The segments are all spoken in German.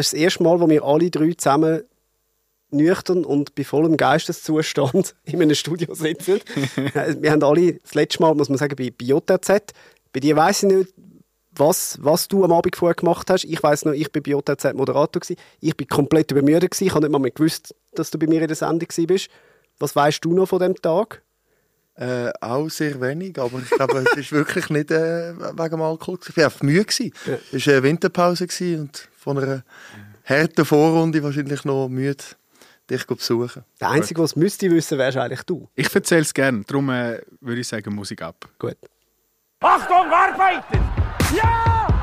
Das ist das erste Mal, wo wir alle drei zusammen nüchtern und bei vollem Geisteszustand in einem Studio sitzen. wir haben alle das letzte Mal, muss man sagen, bei, bei JZ. Bei dir weiß ich nicht, was, was du am Abend vorher gemacht hast. Ich weiß noch, ich bin bei JZ Moderator gewesen. Ich bin komplett übermüdet Ich habe nicht mal mehr gewusst, dass du bei mir in der Sendung bist. Was weißt du noch von dem Tag? Äh, auch sehr wenig, aber ich glaube, es war wirklich nicht äh, wegen dem Alkohol. Ich war einfach müde. Ja. Es war eine Winterpause und von einer harten Vorrunde wahrscheinlich noch müde dich besuchen. Der Einzige, es müsste wissen, wärst eigentlich du. Ich erzähle es gerne, darum äh, würde ich sagen, Musik ab. Gut. Achtung, arbeiten! Ja!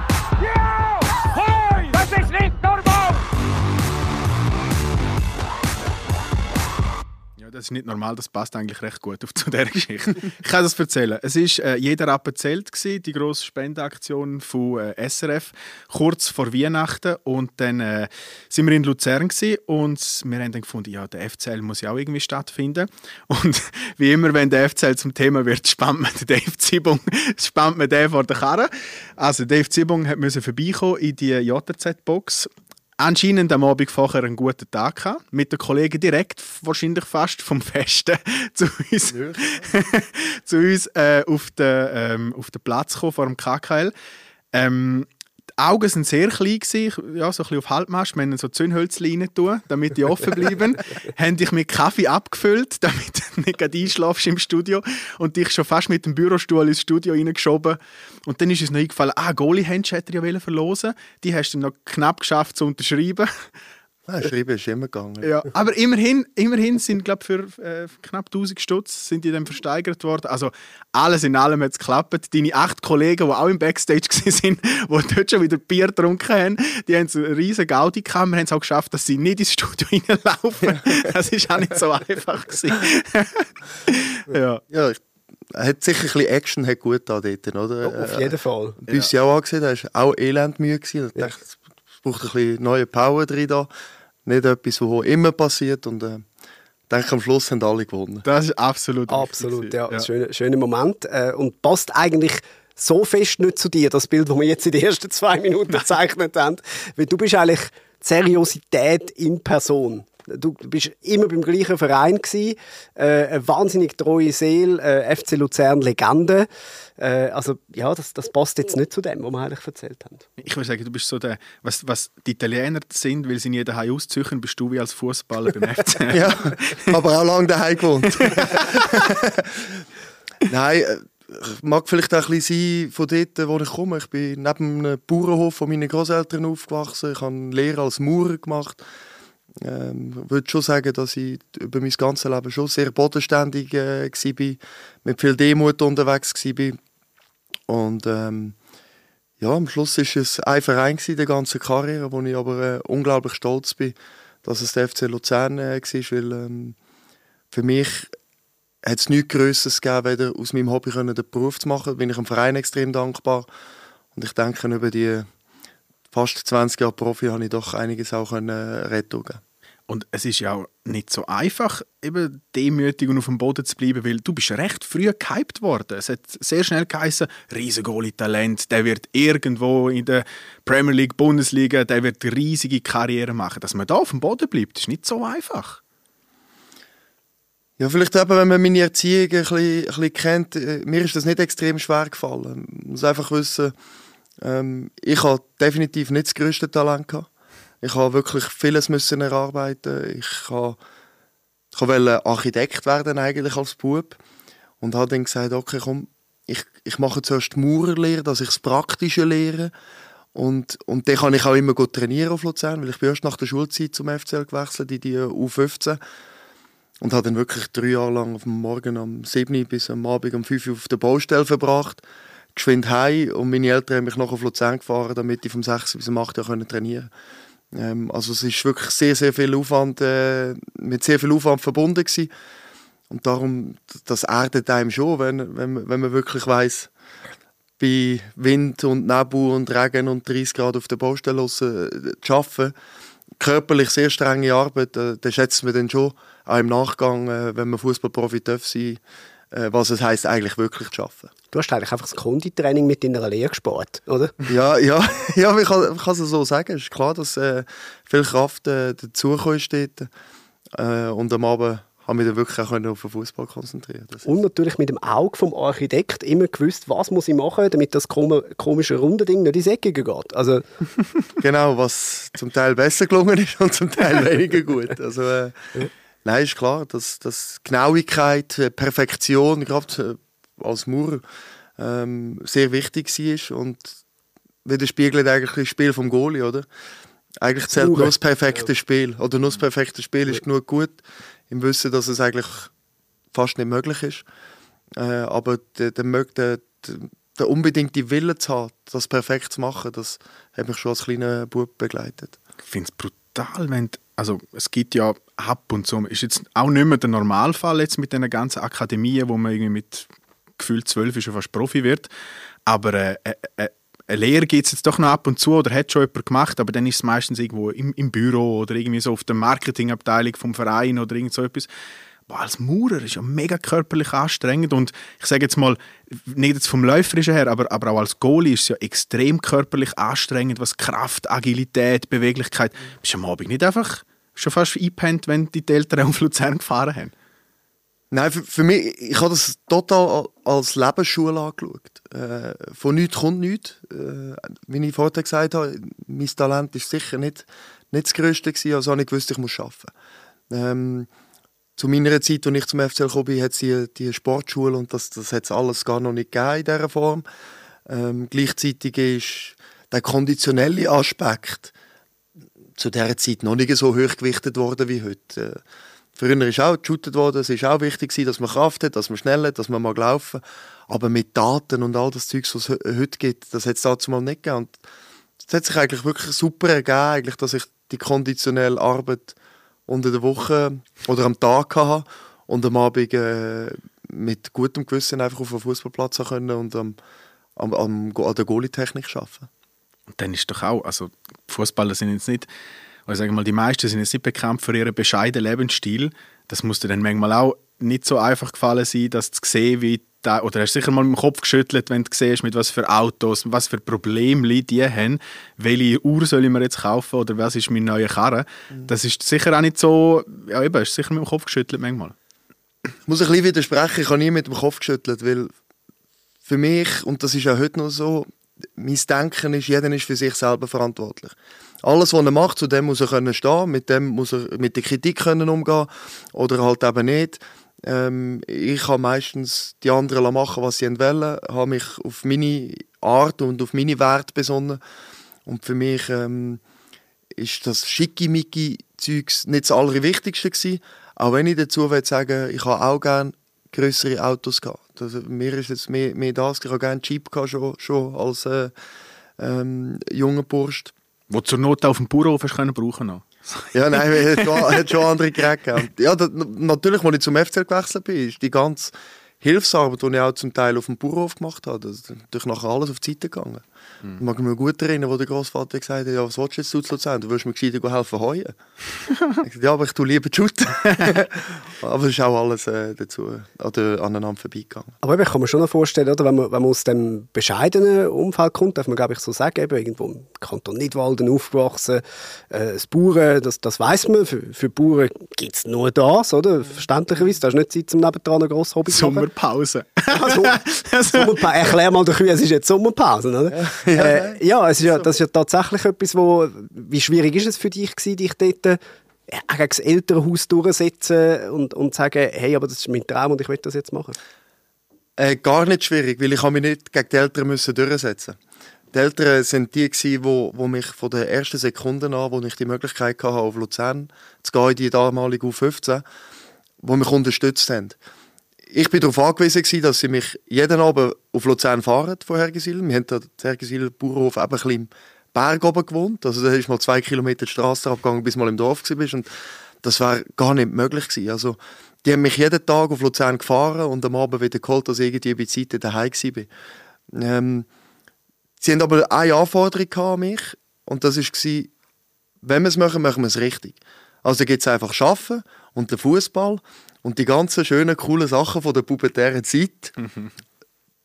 Das ist nicht normal, das passt eigentlich recht gut auf zu dieser Geschichte. ich kann das erzählen. Es war äh, «Jeder Rappen zählt», die grosse Spendenaktion von äh, SRF, kurz vor Weihnachten. Und dann äh, sind wir in Luzern gewesen, und wir haben dann gefunden, ja, der FCL muss ja auch irgendwie stattfinden. Und wie immer, wenn der FCL zum Thema wird, spannt man den Dave Zibung spannt man den vor der Karre. Also Dave Zibung musste vorbeikommen in die JZ-Box anscheinend am Abend vorher einen guten Tag gehabt, mit den Kollegen direkt, wahrscheinlich fast vom Festen, zu uns, zu uns äh, auf, den, ähm, auf den Platz gekommen, vor dem KKL. Ähm, die Augen waren sehr klein, gewesen, ja, so ein bisschen auf Halbmast. Wir haben so Zündhölzchen tun, damit die offen bleiben. haben dich mit Kaffee abgefüllt, damit du nicht einschlafst im Studio. Und dich schon fast mit dem Bürostuhl ins Studio reingeschoben. Und dann ist uns noch eingefallen, ah, Goalie-Hands hätte ja verlosen Die hast du noch knapp geschafft zu unterschreiben. Ja, schreiben ist immer gegangen. Ja, aber immerhin, immerhin sind, glaube für äh, knapp 1000 Stutz sind die dann versteigert worden. Also alles in allem hat es geklappt. Deine acht Kollegen, die auch im Backstage waren, die dort schon wieder Bier getrunken haben, die haben so eine riesige Gaudi gehabt. Wir haben es auch geschafft, dass sie nicht ins Studio reinlaufen. Das war auch nicht so einfach. ja. ja, hat sicher ein bisschen Action hat gut da dort, oder? Oh, auf jeden Fall. Bis ja. auch angesehen, da war auch elend müde. Ich dachte, es braucht ein bisschen neue Power drin da nicht etwas, was immer passiert. Und äh, ich denke, am Schluss haben alle gewonnen. Das ist absolut Absolut, ja. ja. Schöner, schöner Moment. Äh, und passt eigentlich so fest nicht zu dir, das Bild, das wir jetzt in den ersten zwei Minuten gezeichnet haben. Weil du bist eigentlich Seriosität in Person. Du bist immer beim gleichen Verein gewesen, äh, eine wahnsinnig treue Seele, äh, FC Luzern Legende. Äh, also ja, das, das passt jetzt nicht zu dem, was wir eigentlich erzählt haben. Ich würde sagen, du bist so der, was, was die Italiener sind, weil sie nie daheim auszüchen, bist du wie als Fußballer beim FC. ja, aber auch lange daheim gewohnt. Nein, äh, mag vielleicht auch ein bisschen sein von dort, wo ich komme. Ich bin neben einem Bauernhof von meinen Großeltern aufgewachsen. Ich habe eine Lehre als Maurer gemacht ähm, würde schon sagen, dass ich über mein ganzes Leben schon sehr bodenständig äh, war, mit viel Demut unterwegs war. Und ähm, ja, am Schluss war es ein Verein in der ganzen Karriere, wo ich aber äh, unglaublich stolz bin, dass es der FC Luzern äh, war, weil ähm, für mich hat es nichts Größeres gegeben, weder aus meinem Hobby können, den Beruf zu machen. Da bin ich dem Verein extrem dankbar. Und ich denke, über die fast 20 Jahre Profi habe ich doch einiges auch können, äh, retten können. Und es ist ja auch nicht so einfach, eben demütig und auf dem Boden zu bleiben, weil du bist recht früh gehypt worden. Es hat sehr schnell geheißen, Riesengoli-Talent, der wird irgendwo in der Premier League, Bundesliga, der wird riesige Karriere machen. Dass man da auf dem Boden bleibt, ist nicht so einfach. Ja, vielleicht eben, wenn man meine Erziehung ein bisschen, ein bisschen kennt, äh, mir ist das nicht extrem schwer gefallen. Man muss einfach wissen, ähm, ich habe definitiv nicht das größte Talent gehabt. Ich habe wirklich vieles müssen erarbeiten. Ich wollte Architekt werden eigentlich als Bub und habe dann gesagt, okay, komm, ich, ich mache zuerst die Maurerlehre, dass ich das Praktische lehre. Und, und dann kann ich auch immer gut trainieren auf Luzern, weil ich bin erst nach der Schulzeit zum FCL gewechselt, in die U15. Und habe dann wirklich drei Jahre lang dem Morgen am 7 bis am Abend um 5 Uhr auf der Baustelle verbracht. Geschwind heim und meine Eltern haben mich noch auf Luzern gefahren, damit ich vom 6 bis um 8 Uhr trainieren konnte. Ähm, also es ist wirklich sehr, sehr viel Aufwand, äh, mit sehr viel Aufwand verbunden gewesen. Und darum, das erdet einem schon, wenn, wenn, wenn man wirklich weiß, bei Wind und Nebel und Regen und 30 Grad auf der Baustelle äh, zu arbeiten, körperlich sehr strenge Arbeit, äh, das schätzt man dann schon auch im Nachgang, äh, wenn man Fußballprofi darf sein, was es heißt eigentlich wirklich zu arbeiten. Du hast eigentlich einfach das Konditraining mit deiner Lehre gespart, oder? Ja, ja, ja, ich kann, kann es so sagen. Es ist klar, dass äh, viel Kraft äh, dazugekommen ist dort. Äh, und am Abend habe ich mich dann wirklich auch auf den Fußball konzentrieren. Und natürlich mit dem Auge vom Architekt immer gewusst, was muss ich machen, damit das kom komische runde Ding nicht ins Eckige geht. Also, genau, was zum Teil besser gelungen ist und zum Teil weniger gut. Also, äh, nein, ist klar, dass, dass Genauigkeit, äh, Perfektion, gerade äh, als Maurer, ähm, sehr wichtig war und widerspiegelt eigentlich das Spiel vom Goalie, oder? Eigentlich zählt nur das perfekte Spiel. Oder nur das perfekte Spiel ist genug gut, im Wissen, dass es eigentlich fast nicht möglich ist. Äh, aber der, der, der, der, unbedingte Wille zu haben, das perfekt zu machen, das hat mich schon als kleiner Bub begleitet. Ich finde es brutal, wenn also es gibt ja ab und zu, ist jetzt auch nicht mehr der Normalfall jetzt mit den ganzen Akademien, wo man irgendwie mit gefühlt zwölf schon fast Profi wird, aber äh, äh, äh, eine Lehre gibt es jetzt doch noch ab und zu oder hat schon jemand gemacht, aber dann ist es meistens irgendwo im, im Büro oder irgendwie so auf der Marketingabteilung vom Verein oder irgend so etwas. Boah, als Maurer ist ja mega körperlich anstrengend und ich sage jetzt mal, nicht jetzt vom Läuferischen her, aber, aber auch als Goalie ist es ja extrem körperlich anstrengend, was Kraft, Agilität, Beweglichkeit. Bist du am Abend nicht einfach schon fast eingepennt, wenn die Eltern auf Luzern gefahren haben? Nein, für, für mich, ich habe das total als Lebensschule angeschaut. Äh, von nichts kommt nichts. Äh, wie ich vorher gesagt habe, mein Talent ist sicher nicht, nicht das Größte gewesen, also habe ich gewusst, ich muss arbeiten. Ähm, zu meiner Zeit, als ich zum FCL gekommen bin, hat es die, die Sportschule und das, das hat es alles gar noch nicht gegeben in dieser Form. Ähm, gleichzeitig ist der konditionelle Aspekt zu dieser Zeit noch nicht so hoch gewichtet worden wie heute. Äh, Früher ist auch geshootet worden, es war auch wichtig, dass man Kraft hat, dass man schnell hat, dass man mag laufen. Aber mit Daten und all das Zeug, was es he- heute gibt, das hat es dazu mal nicht gegeben. Es hat sich eigentlich wirklich super ergeben, eigentlich, dass ich die konditionelle Arbeit unter der Woche oder am Tag hatte und am Abend äh, mit gutem Gewissen einfach auf dem Fußballplatz können und am, am, am, an der Goalie-Technik arbeiten. Und dann ist doch auch, also Fußballer sind jetzt nicht, oder sagen wir mal, die meisten sind jetzt nicht bekannt für ihren bescheidenen Lebensstil. Das muss dir dann manchmal auch nicht so einfach gefallen sein, das zu sehen, wie da, oder hast du sicher mal im Kopf geschüttelt, wenn du siehst, mit was für Autos, was für Probleme die haben, welche Uhr soll ich mir jetzt kaufen oder was ist mein neuer Karre. Das ist sicher auch nicht so, ja eben, hast du sicher mit dem Kopf geschüttelt manchmal. Ich muss ein bisschen widersprechen, ich habe nie mit dem Kopf geschüttelt, weil für mich, und das ist auch heute noch so, mein Denken ist, jeder ist für sich selber verantwortlich. Alles, was er macht, zu dem muss er können stehen, mit dem muss er mit der Kritik können umgehen oder halt eben nicht. Ähm, ich habe meistens die anderen machen, was sie wollen, habe mich auf meine Art und auf meine Werte besonnen und für mich ähm, ist das Schickimicki-Zeugs nicht das Allerwichtigste gewesen. Auch wenn ich dazu will sagen ich habe auch gerne größere Autos gehabt. Also, mir ist jetzt mehr, mehr das. Ich habe gerne Jeep gehabt, schon, schon als äh, ähm, junger Bursch. Wo zur Not auf dem Bauernhof hast können brauchen noch. Ja, nein, es hat schon, hat schon andere Geräte gegeben. Ja, da, natürlich, als ich zum FCL gewechselt bin, ist die ganze Hilfsarbeit, die ich auch zum Teil auf dem Bauernhof gemacht habe, das ist natürlich nachher alles auf die Seite gegangen. Ich mag mich gut erinnern, wo der Großvater gesagt hat, ja, was willst du jetzt zu Luzern? Du willst mir gescheiter helfen heuen. ich sagte, ja, aber ich tue lieber shooten. aber es ist auch alles äh, dazu oder aneinander vorbeigegangen. Aber eben, ich kann mir schon noch vorstellen, oder, wenn, man, wenn man aus dem bescheidenen Umfeld kommt, darf man glaube ich so sagen, eben, irgendwo im Kanton Nidwalden aufgewachsen, äh, das Bauern, das, das weiß man, für, für Bauern gibt es nur das, oder? Verständlicherweise, da ist nicht Zeit, zum nebendran ein grosses Hobby zu machen. Sommerpause. Also, Sommerpa Erklär mal den Kühen, es ist jetzt Sommerpause, oder? Ja, äh, ja, es ist ja, das ist ja tatsächlich etwas, wo, wie schwierig ist es für dich gewesen, dich dort äh, gegen das Elternhaus durchsetzen und, und sagen, hey, aber das ist mein Traum und ich will das jetzt machen? Äh, gar nicht schwierig, weil ich mich nicht gegen die Eltern müssen durchsetzen Die Eltern sind die, die wo mich von der ersten Sekunde an, wo ich die Möglichkeit hatte, auf Luzern zu gehen, in die damalige U15, wo mich unterstützt haben. Ich bin darauf angewiesen, gewesen, dass sie mich jeden Abend auf Luzern fahren von Hergisil. Wir haben da in Hergisil Bauernhof eben ein bisschen im Berg oben gewohnt. Also da ist mal zwei Kilometer die Straße abgegangen, bis mal im Dorf warst. Und das war gar nicht möglich gewesen. Also die haben mich jeden Tag auf Luzern gefahren und am Abend wieder geholt, dass ich irgendwie bei Zeiten daheim war. Ähm, sie haben aber eine Anforderung an mich und das war, wenn wir es machen, machen wir es richtig. Also gibt es einfach Schaffen und den Fußball Und die ganzen schönen, coolen Sachen von der pubertären Zeit,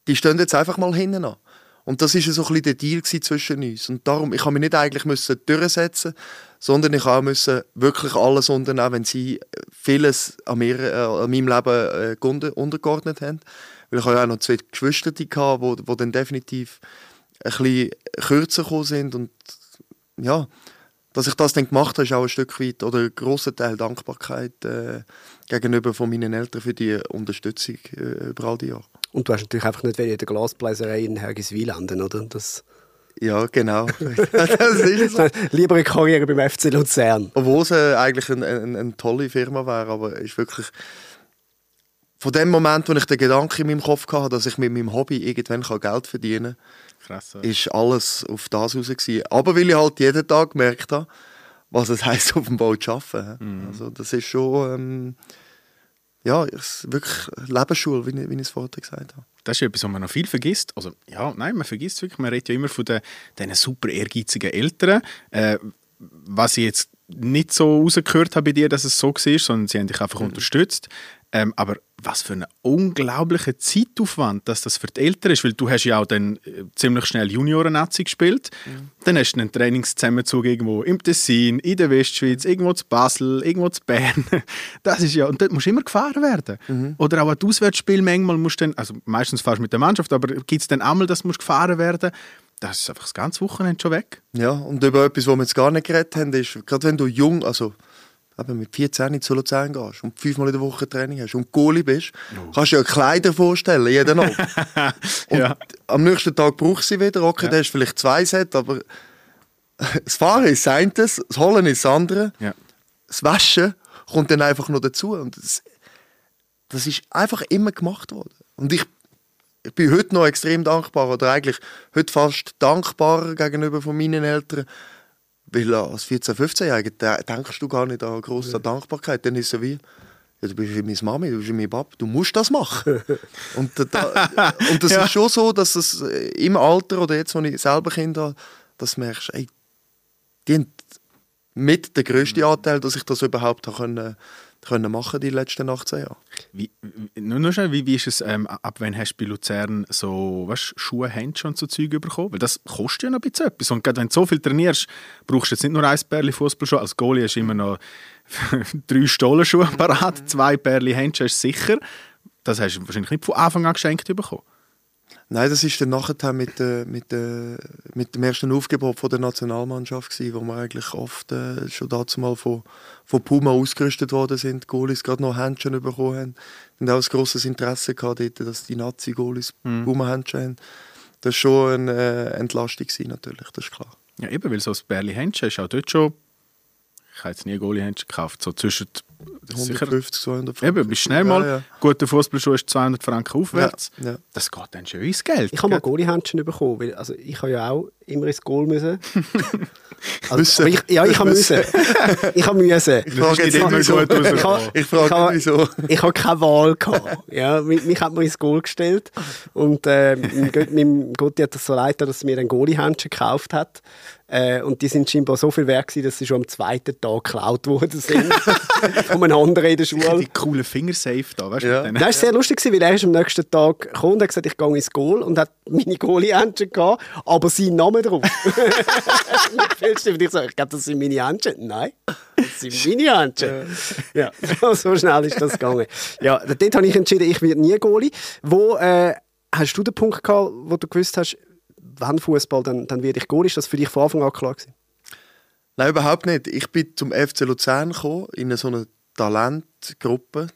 die stehen jetzt einfach mal hinten an. Und das ist so ein bisschen der Deal zwischen uns. Und darum, ich habe mich nicht eigentlich müssen durchsetzen sondern ich auch müssen wirklich alles unternehmen, wenn sie vieles an, mir, äh, an meinem Leben äh, untergeordnet haben. Weil ich auch noch zwei Geschwister hatte, die, die dann definitiv ein bisschen kürzer gekommen sind. Und ja, dass ich das dann gemacht habe, ist auch ein Stück weit oder ein grosser Teil Dankbarkeit äh, gegenüber von meinen Eltern für die Unterstützung äh, über all die Jahre. Und du hast natürlich einfach nicht in der Glasbläserei in Hergiswil landen, oder? Das ja, genau. so. Lieber eine Karriere beim FC Luzern. Obwohl es äh, eigentlich eine, eine, eine, tolle Firma wäre, aber es ist wirklich... Von dem Moment, wo ich den Gedanken in meinem Kopf hatte, dass ich mit meinem Hobby irgendwann Geld verdienen kann, Krass, ist alles auf das raus. Gewesen. Aber weil ich halt jeden Tag gemerkt habe, was es heisst, auf dem Bau zu arbeiten. Mhm. Also das ist schon... Ähm, ja, wirklich Lebensschule, wie ich, wie ich es vorher gesagt habe. Das ist etwas, was man noch viel vergisst. Also, ja, nein, man vergisst es wirklich. Man redet ja immer von den, diesen super ehrgeizigen Eltern. Äh, was ich jetzt nicht so rausgehört habe bei dir, dass es so war, sondern sie haben dich einfach mhm. unterstützt. Ähm, aber was für ein unglaublicher Zeitaufwand, dass das für die Eltern ist, weil du hast ja auch dann äh, ziemlich schnell Junioren-Nazi gespielt. Mhm. Dann hast du einen Trainingszusammenzug irgendwo im Tessin, in der Westschweiz, irgendwo zu Basel, irgendwo zu Bern. Das ist ja, und dort musst du immer gefahren werden. Mhm. Oder auch ein Auswärtsspiel manchmal musst du dann, also meistens fahrst du mit der Mannschaft, aber gibt es dann einmal, dass du gefahren werden das ist einfach das ganze Wochenende schon weg. Ja, und über etwas, was wir jetzt gar nicht geredet haben, ist, gerade wenn du jung, also eben mit 14 zu Luzern gehst und fünfmal in der Woche Training hast und Goalie bist, oh. kannst du dir ja Kleider vorstellen, jeden Abend. und ja. am nächsten Tag brauchst du sie wieder. Okay, ja. der hast vielleicht zwei Set, aber das Fahren ist das das Holen ist das andere. Ja. Das Waschen kommt dann einfach noch dazu. Und das, das ist einfach immer gemacht worden. Und ich, ich bin heute noch extrem dankbar, oder eigentlich heute fast dankbarer gegenüber von meinen Eltern, weil als 14-, 15-Jähriger denkst du gar nicht an grosse Dankbarkeit. Dann ist es so wie, ja, du bist wie meine Mami, du bist wie mein Papa, du musst das machen. und, da, und das ja. ist schon so, dass es im Alter oder jetzt, wo ich selber Kinder habe, dass du merkst, ey, die haben mit der grösste mhm. Anteil, dass ich das überhaupt habe können, können machen die letzten 18 Jahre. Wie, nur, nur schnell, wie, wie ist es, ähm, ab wann hast du bei Luzern so weißt, Schuhe, Hände und so Zeug bekommen? Weil das kostet ja noch ein bisschen etwas. Und gerade wenn du so viel trainierst, brauchst du jetzt nicht nur ein Pärchen Fußballschuhe. Als Goalie hast du immer noch drei Stollenschuhe parat, zwei Pärchen Hände hast du sicher. Das hast du wahrscheinlich nicht von Anfang an geschenkt bekommen. Nein, das ist dann nachher mit, äh, mit, äh, mit dem ersten Aufgebot von der Nationalmannschaft gewesen, wo wir eigentlich oft äh, schon dazu mal von, von Puma ausgerüstet worden sind. Die Goalies gerade noch Händchen bekommen haben. Und auch ein grosses Interesse gehabt dort, dass die Nazi-Goalies mhm. Puma-Händchen haben. Das war schon eine äh, Entlastung gewesen, natürlich, das ist klar. Ja, eben, weil so ein Bärli Händchen ist auch dort schon ich habe jetzt nie Goalie-Händchen gekauft, so zwischen 150, 200 Franken. Eben, bist schnell mal. Ja, ja. Guter Fußballschuh ist 200 Franken aufwärts. Ja, ja. Das geht dann schön ins Geld. Ich habe mal Goalie-Händchen bekommen, weil also ich habe ja auch immer ins Goal müssen. Also, ich, ja, ich habe müssen. Ich habe müssen. Ich frage jetzt so. Ich, frage wieso. Ich habe keine Wahl gehabt. Ja, mich, mich hat man ins Goal gestellt und äh, meinem Gotti hat das so leid, dass er mir ein Goalie-Händchen gekauft hat. Äh, und die sind scheinbar so viel wert gewesen, dass sie schon am zweiten Tag geklaut worden sind. von einem anderen in der Schule. Die coolen Fingersafe da, weißt du? Ja. Das war sehr lustig, weil er ist am nächsten Tag gekommen und hat gesagt, ich gehe ins Goal und hat meine Goalie-Händchen gehabt, aber seinen Namen drauf. ich so, ich glaube, das sind meine Händchen. Nein, das sind meine Händchen. ja, so, so, schnell ist das gegangen. Ja, dort habe ich entschieden, ich werde nie Goalie. Wo äh, hast du den Punkt gehabt, wo du gewusst hast, wenn Fußball, dann, dann werde ich Goal. Ist das für dich von Anfang an klar gewesen? Nein, überhaupt nicht. Ich bin zum FC Luzern gekommen, in so einer Talentgruppe.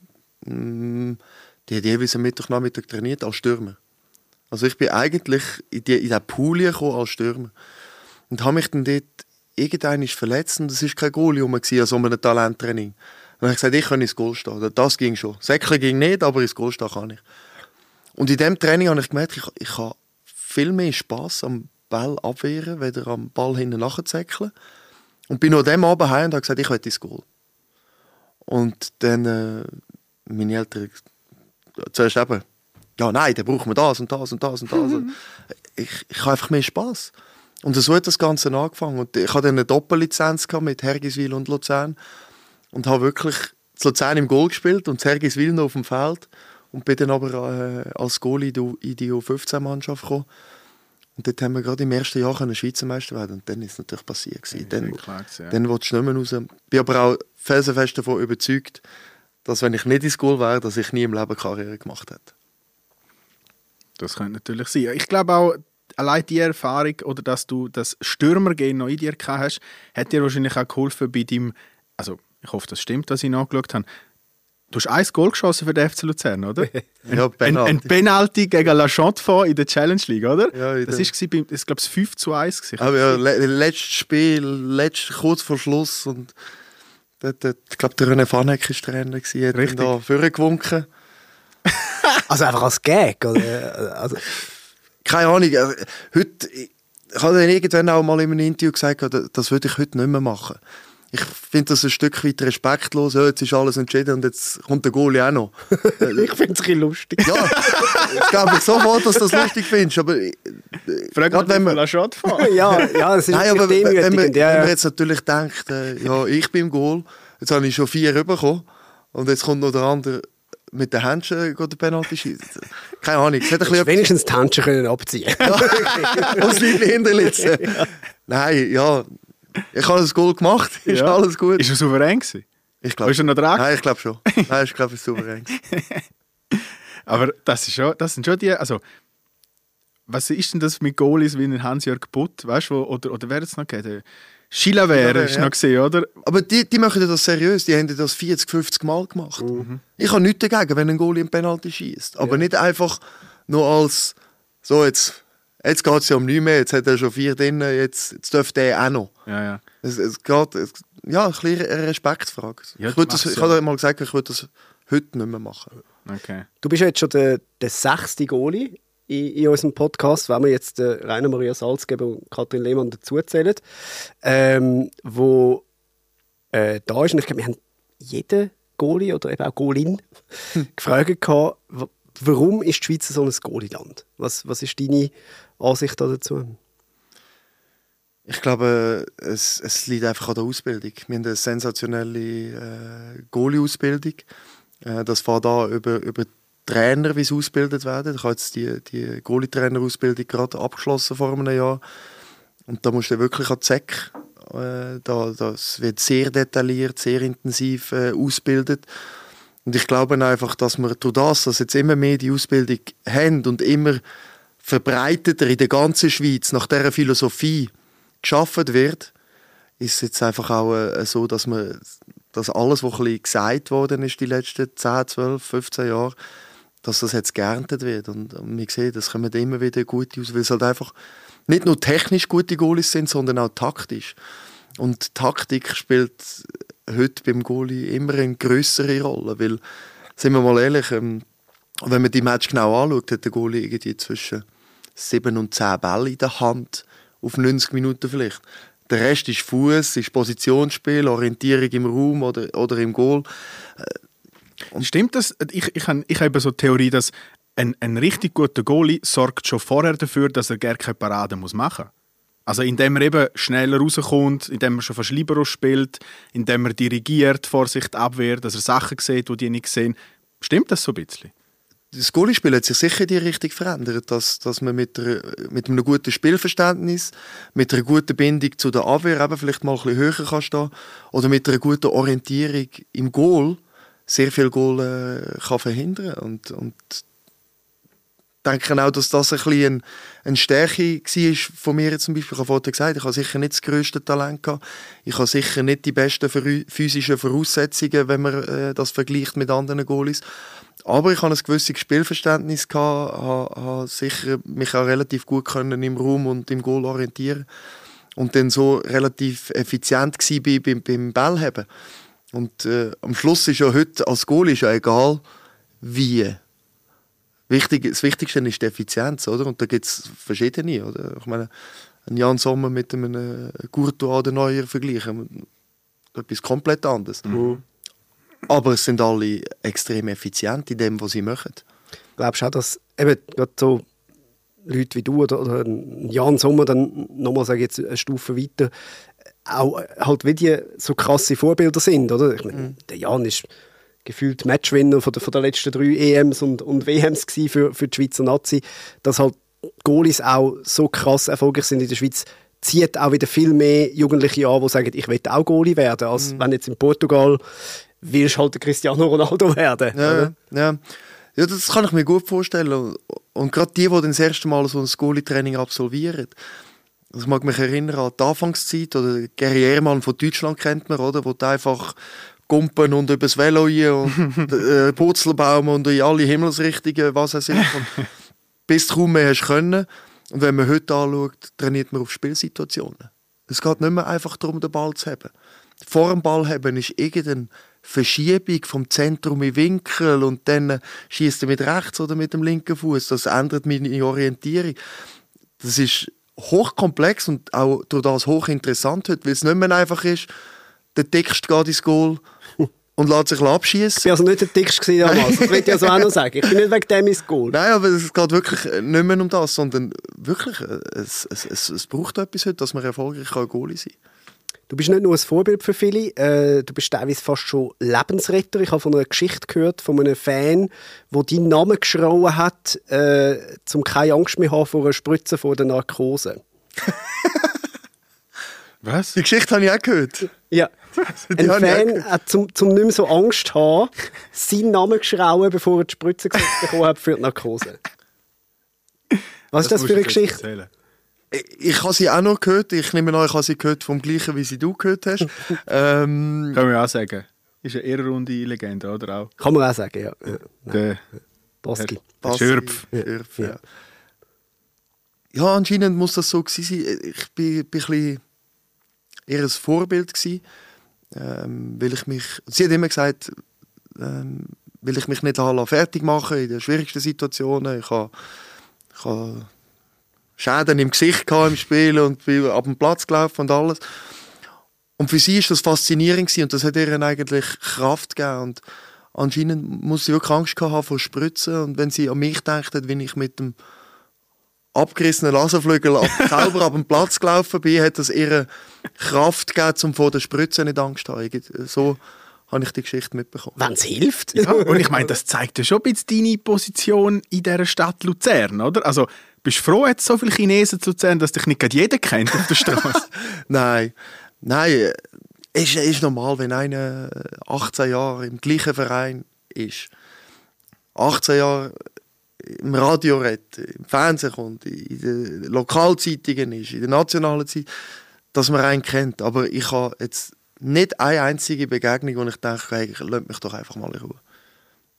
Mm, die hat jeweils am Mittwochnachmittag trainiert als Stürmer. Also ich bin eigentlich in, die, in diesen Pool gekommen als Stürmer. Und habe mich dann dort irgendwann verletzt und es war kein rum an so einem Talenttraining. Und ich gesagt, ich kann ins Goal stehen. Das ging schon. Säckle ging nicht, aber ins Goal stehen kann ich. Und in diesem Training habe ich gemerkt, ich, ich habe viel mehr Spass am Ball abwehren, weder am Ball hinten nachzäckeln. Und bin noch dem Abend heim und habe gesagt, ich will ins Goal. Und dann äh, meine Eltern zuerst eben, ja nein, dann brauchen wir das und das und das und das. Mhm. Ich, ich habe einfach mehr Spass. Und so hat das Ganze angefangen. Und ich hatte eine Doppellizenz mit Hergiswil und Luzern und habe wirklich zu Luzern im Goal gespielt und Sergis Wilno auf dem Feld und bin dann aber äh, als Goalie in die U15-Mannschaft gekommen. Und dort haben wir gerade im ersten Jahr einen Schweizer Meister werden und dann ist es natürlich passiert. Gewesen. Dann, klar ja. dann willst du nicht mehr raus. Ich bin aber auch felsenfest davon überzeugt, dass wenn ich nicht ins Goal wäre, dass ich nie im Leben Karriere gemacht hätte. Das könnte natürlich sein. Ich glaube auch, allein die Erfahrung oder dass du das Stürmergehen noch in dir gehabt hast, hat dir wahrscheinlich auch geholfen bei deinem, also ich hoffe, das stimmt, was ich nachgeschaut habe. Du hast ein Goal geschossen für den FC Luzern, oder? Ja, Ein, Penalty. ein Penalty gegen La Chaux-de-Fonds in der Challenge League, oder? Ja, das ist, beim- das glaube ich, 5 zu 1. Gewesen. Aber ja, le letztes Spiel, letzt, kurz vor Schluss und dort, dort, ich glaube, der René Fanek war Trainer, gewesen, hat Richtig. da vorgewunken. Also einfach als Gag, oder? Also, Keine Ahnung, äh, heute, ich, habe dann irgendwann auch mal in einem Interview gesagt, das würde ich heute nicht mehr machen. Ich finde das ein Stück weit respektlos. Ja, jetzt ist alles entschieden und jetzt kommt der Goalie auch noch. ich finde es ein bisschen lustig. Ja, ich glaube sofort, dass du das lustig findest. Aber äh, Frag mal wenn den man- Chaux-de-Fonds. ja, ja, es ist Nein, aber wenn, wenn, man, wenn Ja, man ja. jetzt natürlich denkt, äh, ja, ich bin im Goal, jetzt habe ich schon vier bekommen und jetzt kommt noch der andere mit den Händchen geht der Penalty schießen. Keine Ahnung, es hat ein Wenigstens die Händchen können abziehen aus Liebling hinterlitzen. Nein, ja, ich habe das Goal gemacht, ist Ja. alles gut. Ist er souverän gewesen? ich glaube Ist er noch dran? Nein, ich glaube schon. Nein, ich glaube, es ist souverän. Aber das, ist schon, das sind schon die. Also, was ist denn das mit Goalies wie ein Hans-Jörg Butt? Weißt du, oder, oder wer es noch gegeben? Chilaver Chilavert, ist ja. noch gesehen, oder? Aber die, die machen das seriös, die haben das 40, 50 Mal gemacht. Mhm. Ich habe nichts dagegen, wenn ein Goalie einen Penalty schießt. Aber nicht einfach nur als, so jetzt, jetzt geht es ja um nichts mehr, jetzt hat er schon vier drin, jetzt, jetzt dürfte er auch noch. Ja, ja. Es, es geht, es, ja, ein bisschen eine Respektfrage. Ja, ich das, ich ja. habe mal gesagt, ich würde das heute nicht mehr machen. Okay. Du bist ja jetzt schon der, der sechste Goalie in, in unserem Podcast, wenn wir jetzt äh, Rainer Maria Salzgeber und Katrin Lehmann dazuzählen, ähm, wo äh, da ist. Und ich glaube, wir haben jeden Goalie oder eben auch Goalin gefragt, warum ist die Schweiz so ein Goalie-Land? Was, was ist deine Ansicht da dazu? Ich glaube, es, es liegt einfach an der Ausbildung. Wir haben eine sensationelle äh, Goalie-Ausbildung. Äh, das fährt an über, über Trainer, wie sie ausgebildet werden. Ich habe jetzt die, die Goalie-Trainer-Ausbildung gerade abgeschlossen vor einem Jahr. Und da musst du wirklich an die SEC. Äh, da, das wird sehr detailliert, sehr intensiv äh, ausgebildet. Und ich glaube einfach, dass wir durch das, dass jetzt immer mehr die Ausbildung haben und immer verbreiteter in der ganzen Schweiz nach dieser Philosophie geschaffen wird, ist es jetzt einfach auch äh, so, dass man dass alles, was ein gesagt worden ist die letzten 10, 12, 15 Jahre, dass das jetzt geerntet wird. Und, und wir sehen, das kommen immer wieder gute aus, weil es halt einfach nicht nur technisch gute Goalies sind, sondern auch taktisch. Und Taktik spielt heute beim Goalie immer eine größere Rolle, weil, sind wir mal ehrlich, ähm, wenn man die Match genau anschaut, hat der Goalie irgendwie zwischen 7 und 10 Bälle in der Hand, auf 90 Minuten vielleicht. Der Rest ist Fuß, ist Positionsspiel, Orientierung im Raum oder, oder im Goal. Stimmt das? Ich, ich, habe, ich habe so die Theorie, dass ein, ein richtig guter Goalie sorgt schon vorher dafür, dass er gar keine Parade machen muss. Also indem er eben schneller rauskommt, indem er schon fast Libero spielt, indem er dirigiert, Vorsicht, Abwehr, dass er Sachen sieht, die die nicht sehen. Stimmt das so ein bisschen? das Goaliespiel hat sich sicher in die Richtung verändert, dass, dass man mit, einer, mit einem guten Spielverständnis, mit einer guten Bindung zu der Abwehr eben vielleicht mal ein bisschen höher kann stehen oder mit einer guten Orientierung im Goal sehr viel Goal äh, kann verhindern und, und denke auch, dass das ein bisschen ein, eine Stärke war von mir zum Beispiel. Ich habe vorhin gesagt, ich habe sicher nicht das grösste Talent gehabt. Ich habe sicher nicht die besten physischen Voraussetzungen, wenn man äh, das vergleicht mit anderen Goalies. Aber ich habe ein gewisses Spielverständnis gehabt, habe sicher mich auch relativ gut können im Raum und im Goal orientieren und dann so relativ effizient bei, beim, beim Ballheben. Und äh, am Schluss ist ja heute als Goal ist ja egal wie. Wichtig, das Wichtigste ist die Effizienz, oder? Und da gibt es verschiedene, oder? Ich meine, ein Jan Sommer mit einem oder Neuer vergleichen, etwas komplett anderes. Aber es sind alle extrem effizient in dem, was sie machen. Glaubst du auch, dass eben gerade so Leute wie du oder, oder ein Jan Sommer dann nochmal, sage ich jetzt, eine Stufe weiter, auch halt wie die so krasse Vorbilder sind, oder? Ich meine, der Jan ist gefühlt Matchwinner von der, von der letzten drei EMs und, und WMs für, für die Schweizer Nazi, dass halt Goalies auch so krass erfolgreich sind in der Schweiz, zieht auch wieder viel mehr Jugendliche an, die sagen, ich will auch Goalie werden, als Mhm. wenn jetzt in Portugal willst halt der Cristiano Ronaldo werden. Ja, oder? ja, ja. das kann ich mir gut vorstellen. Und, gerade die, die das erste Mal so ein Goalie-Training absolvieren, ich mag mich erinnern an die Anfangszeit, oder Gary Ehrmann von Deutschland kennt man, oder, wo du einfach Gumpen und übers Velo und äh, Purzelbaum und in alle Himmelsrichtungen, was es ist. Und bis du kaum mehr hast können. Und wenn man heute anschaut, trainiert man auf Spielsituationen. Es geht nicht mehr einfach darum, den Ball zu haben. Vor dem Ball haben ist irgendeine Verschiebung vom Zentrum in Winkel und dann schießt er mit rechts oder mit dem linken Fuß. Das ändert meine Orientierung. Das ist hochkomplex und auch durch das hochinteressant heute, weil es nicht mehr einfach ist, der Text geht ins Goal und lässt sich Ich abschießen. war also nicht der Dickste damals, das will ich also auch noch sagen. Ich bin nicht wegen dem ins Goal. Nein, aber es geht wirklich nicht mehr um das, sondern wirklich, es, es, es, es braucht etwas heute, dass man erfolgreich kann Goalie sein Du bist nicht nur ein Vorbild für viele, äh, du bist teilweise fast schon Lebensretter. Ich habe von einer Geschichte gehört von einem Fan, der deinen Namen geschrauen hat, äh, um keine Angst mehr haben vor einer Spritze vor der Narkose. Was? Die Geschichte habe ich auch gehört. Ja. Die Ein Fan hat zum, zum nicht mehr so Angst zu haben, seinen Namen geschrauen, bevor er die Spritze gesetzt bekommen hat für die Narkose. Was ist das, für eine Geschichte? erzählen. Ich, ich habe sie auch noch gehört. Ich nehme an, ich habe sie gehört vom gleichen, wie sie du gehört hast. ähm, Können wir auch sagen. Ist eine ehrenrunde Legende, oder auch? Kann man auch sagen, ja. Der, Baski. Schürpf. Schürpf, Ja. ja. ja, anscheinend muss das so gewesen sein. Ich bin, bin ein bisschen eher ein Vorbild gewesen, ähm, weil ich mich, sie hat immer gesagt, ähm, will ich mich nicht habe fertig machen in den schwierigsten Situationen. Ich habe, ich habe Schäden im Gesicht im Spiel und bin ab dem Platz gelaufen und alles. Und für sie ist das faszinierend gewesen und das hat ihr eigentlich Kraft gegeben. Und anscheinend muss sie wirklich Angst haben vor Spritzen. Und wenn sie an mich denkt, wenn ich mit dem abgerissenen Laserflügel ab, selber ab dem Platz gelaufen bin, hat das ihre Kraft gegeben, um vor der Spritze nicht Angst zu haben. So habe ich die Geschichte mitbekommen. Wenn es hilft. Ja, und ich meine, das zeigt ja schon ein bisschen deine Position in dieser Stadt Luzern, oder? Also, bist du froh, jetzt so viele Chinesen zu Luzern, dass dich nicht gerade jeder kennt auf der Straße? Nein, nein, äh, ist, ist normal, wenn einer äh, 18 Jahre im gleichen Verein ist, 18 Jahre im Radio redet, im Fernsehen kommt, in den Lokalzeitungen ist, in den nationalen Zeitungen, dass man einen kennt. Aber ich habe jetzt nicht eine einzige Begegnung, wo ich denke, hey, lass mich doch einfach mal in Ruhe.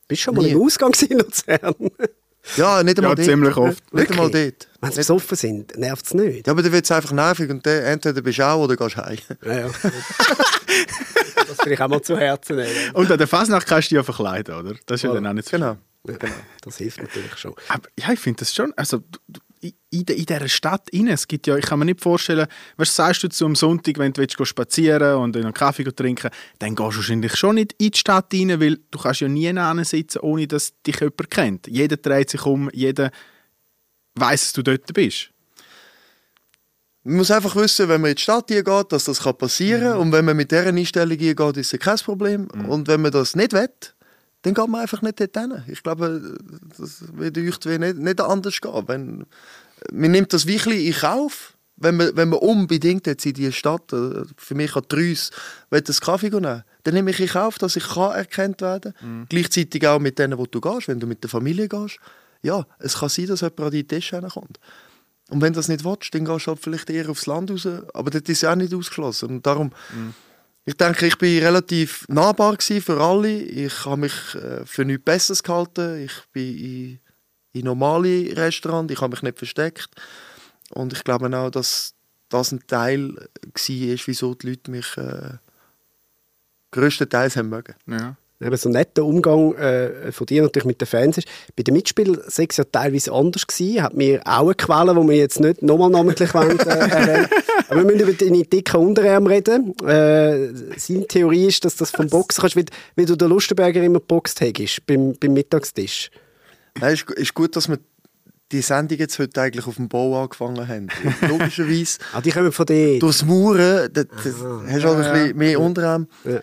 Bist du schon mal Nie. im Ausgang gewesen in Luzern? Ja, nicht einmal Ja, dort. ziemlich oft. Nicht einmal dort. Wenn sie Nicht- besoffen sind, nervt es nicht. Ja, aber dann wird es einfach nervig und dann entweder bist du auch oder gehst heim. Ja, ja. das will ich auch mal zu Herzen nehmen. Und an der Fasnacht kannst du dich ja verkleiden, oder? Das ist ja Voilà. dann auch nicht so Genau. Ja, das hilft natürlich schon. Aber ja, ich finde das schon. Also, in, in dieser Stadt rein, es gibt ja, ich kann mir nicht vorstellen, was sagst du zu am Sonntag, wenn du willst, spazieren und einen Kaffee trinken, dann gehst du wahrscheinlich schon nicht in die Stadt rein, weil du kannst ja nie sitzen, ohne dass dich jemand kennt. Jeder dreht sich um, jeder weiß, dass du dort bist. Man muss einfach wissen, wenn man in die Stadt hier geht, dass das passieren kann. Und wenn man mit dieser Einstellung hier geht, ist es kein Problem. Und wenn man das nicht will, dann geht man einfach nicht dort hin. Ich glaube, das wird euch nicht, nicht anders gehen. Wenn, man nimmt das wirklich in Kauf, wenn man, wenn man unbedingt jetzt in diese Stadt, äh, für mich hat will einen Kaffee nehmen, dann nehme ich in Kauf, dass ich kann erkannt werden kann. Gleichzeitig auch mit denen, wo du gehst, wenn du mit der Familie gehst. Ja, es kann sein, dass jemand an deinen Tisch kommt. Und wenn du das nicht willst, dann gehst du halt vielleicht eher aufs Land raus. Aber das ist ja auch nicht ausgeschlossen. Und darum, ich denke, ich bin relativ nahbar für alle. Ich habe mich äh, für nichts Besseres gehalten. Ich bin in, in normale Restaurants, ich habe mich nicht versteckt. Und ich glaube auch, dass das ein Teil war, wieso die Leute mich äh, größtenteils haben mögen. Ja. Eben so ein netter Umgang äh, von dir natürlich mit den Fans ist. Bei den Mitspielern sei es ja teilweise anders gewesen. Hat mir auch eine Quelle, die wir jetzt nicht nochmal namentlich wollen, äh, erwähnen. Aber wir müssen über deine dicken Unterarm reden. Äh, seine Theorie ist, dass das vom Boxen kannst, weil, weil du den Lustenberger immer geboxt hast beim, beim Mittagstisch. Nein, ist, ist gut, dass wir die Sendung jetzt heute eigentlich auf dem Bau angefangen haben. Logischerweise, Ah, die kommen von dir. durchs Mauern, da, da hast du halt ein bisschen mehr Unterarm. Ja.